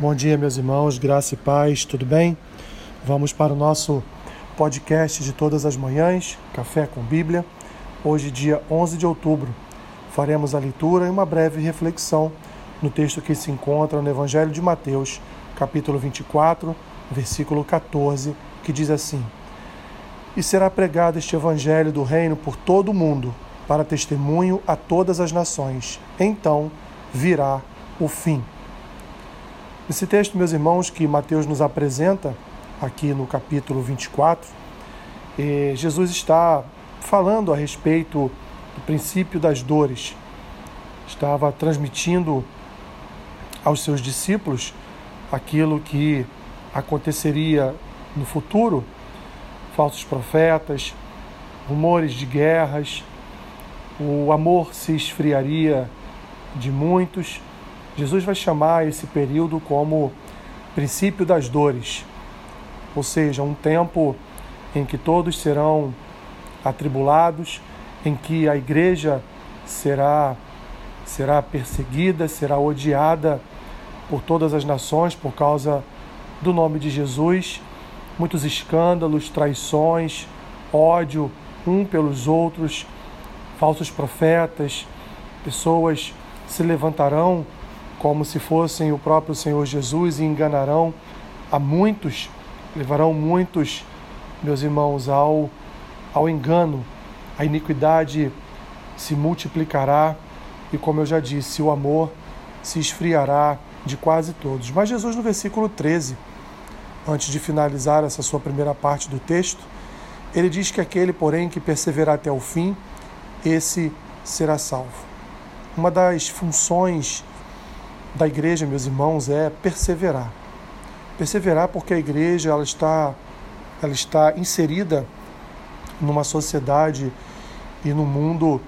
Bom dia, meus irmãos, graça e paz, tudo bem? Vamos para o nosso podcast de todas as manhãs, Café com Bíblia. Hoje, dia 11 de outubro, faremos a leitura e uma breve reflexão no texto que se encontra no Evangelho de Mateus, capítulo 24, versículo 14, que diz assim: E será pregado este Evangelho do Reino por todo o mundo, para testemunho a todas as nações. Então virá o fim. Esse texto, meus irmãos, que Mateus nos apresenta aqui no capítulo 24, eh, Jesus está falando a respeito do princípio das dores. Estava transmitindo aos seus discípulos aquilo que aconteceria no futuro, falsos profetas, rumores de guerras, o amor se esfriaria de muitos Jesus vai chamar esse período como princípio das dores, ou seja, um tempo em que todos serão atribulados, em que a igreja será será perseguida, será odiada por todas as nações por causa do nome de Jesus, muitos escândalos, traições, ódio um pelos outros, falsos profetas, pessoas se levantarão como se fossem o próprio Senhor Jesus e enganarão a muitos, levarão muitos, meus irmãos, ao, ao engano. A iniquidade se multiplicará e, como eu já disse, o amor se esfriará de quase todos. Mas Jesus, no versículo 13, antes de finalizar essa sua primeira parte do texto, ele diz que aquele, porém, que perseverar até o fim, esse será salvo. Uma das funções da igreja, meus irmãos, é perseverar. Perseverar porque a igreja ela está, ela está inserida numa sociedade e num mundo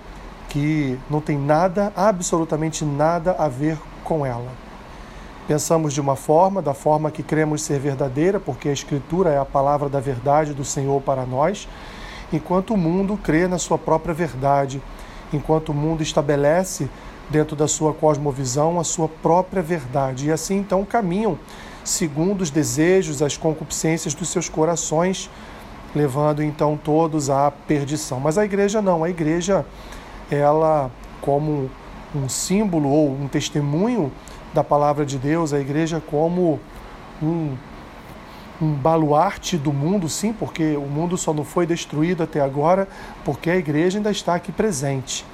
que não tem nada, absolutamente nada a ver com ela. Pensamos de uma forma, da forma que cremos ser verdadeira, porque a Escritura é a palavra da verdade do Senhor para nós, enquanto o mundo crê na sua própria verdade, enquanto o mundo estabelece dentro da sua cosmovisão, a sua própria verdade. E assim então caminham segundo os desejos, as concupiscências dos seus corações, levando então todos à perdição. Mas a igreja não, a igreja, ela, como um símbolo ou um testemunho da palavra de Deus, a igreja como um, um baluarte do mundo, sim, porque o mundo só não foi destruído até agora, porque a igreja ainda está aqui presente.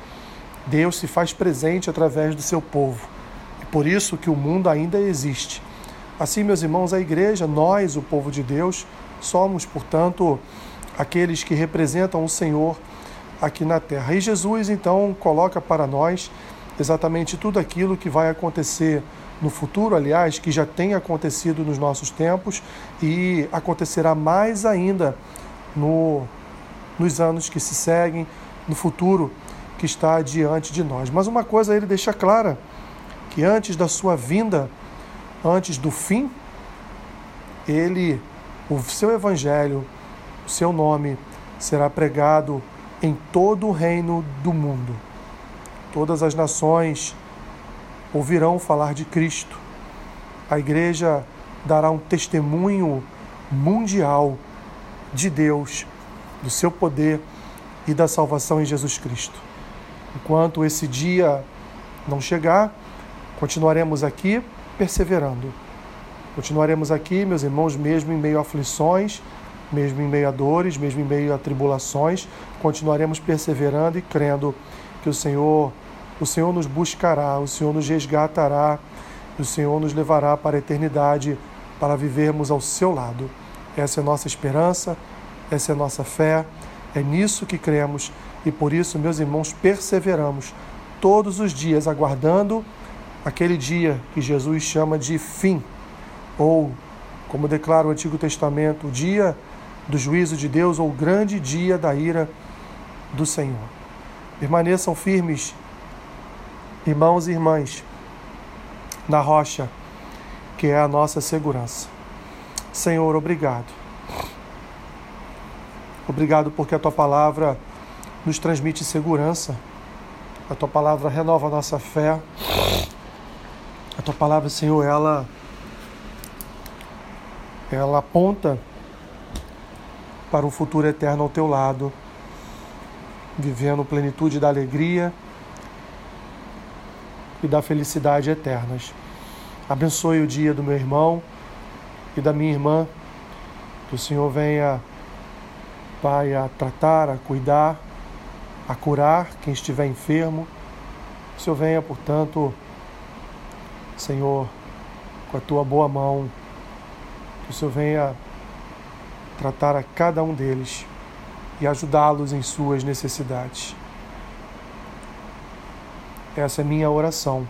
Deus se faz presente através do seu povo. E por isso que o mundo ainda existe. Assim, meus irmãos, a igreja, nós, o povo de Deus, somos, portanto, aqueles que representam o Senhor aqui na terra. E Jesus, então, coloca para nós exatamente tudo aquilo que vai acontecer no futuro, aliás, que já tem acontecido nos nossos tempos e acontecerá mais ainda no, nos anos que se seguem, no futuro que está diante de nós. Mas uma coisa ele deixa clara: que antes da sua vinda, antes do fim, ele, o seu evangelho, o seu nome será pregado em todo o reino do mundo. Todas as nações ouvirão falar de Cristo. A igreja dará um testemunho mundial de Deus, do seu poder e da salvação em Jesus Cristo. Enquanto esse dia não chegar, continuaremos aqui perseverando. Continuaremos aqui, meus irmãos, mesmo em meio a aflições, mesmo em meio a dores, mesmo em meio a tribulações, continuaremos perseverando e crendo que o Senhor, o Senhor nos buscará, o Senhor nos resgatará, o Senhor nos levará para a eternidade para vivermos ao seu lado. Essa é a nossa esperança, essa é a nossa fé, é nisso que cremos e por isso, meus irmãos, perseveramos todos os dias aguardando aquele dia que Jesus chama de fim, ou, como declara o Antigo Testamento, o dia do juízo de Deus ou o grande dia da ira do Senhor. Permaneçam firmes, irmãos e irmãs, na rocha que é a nossa segurança. Senhor, obrigado. Obrigado porque a tua palavra nos transmite segurança. A tua palavra renova a nossa fé. A tua palavra, Senhor, ela ela aponta para um futuro eterno ao teu lado, vivendo plenitude da alegria e da felicidade eternas. Abençoe o dia do meu irmão e da minha irmã, que o Senhor venha, Pai, a tratar, a cuidar, a curar quem estiver enfermo. Que o Senhor venha, portanto, Senhor, com a tua boa mão, que o Senhor venha tratar a cada um deles e ajudá-los em suas necessidades. Essa é minha oração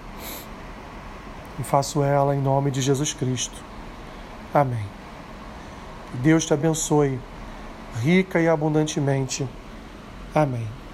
e faço ela em nome de Jesus Cristo. Amém. Deus te abençoe rica e abundantemente. Amém.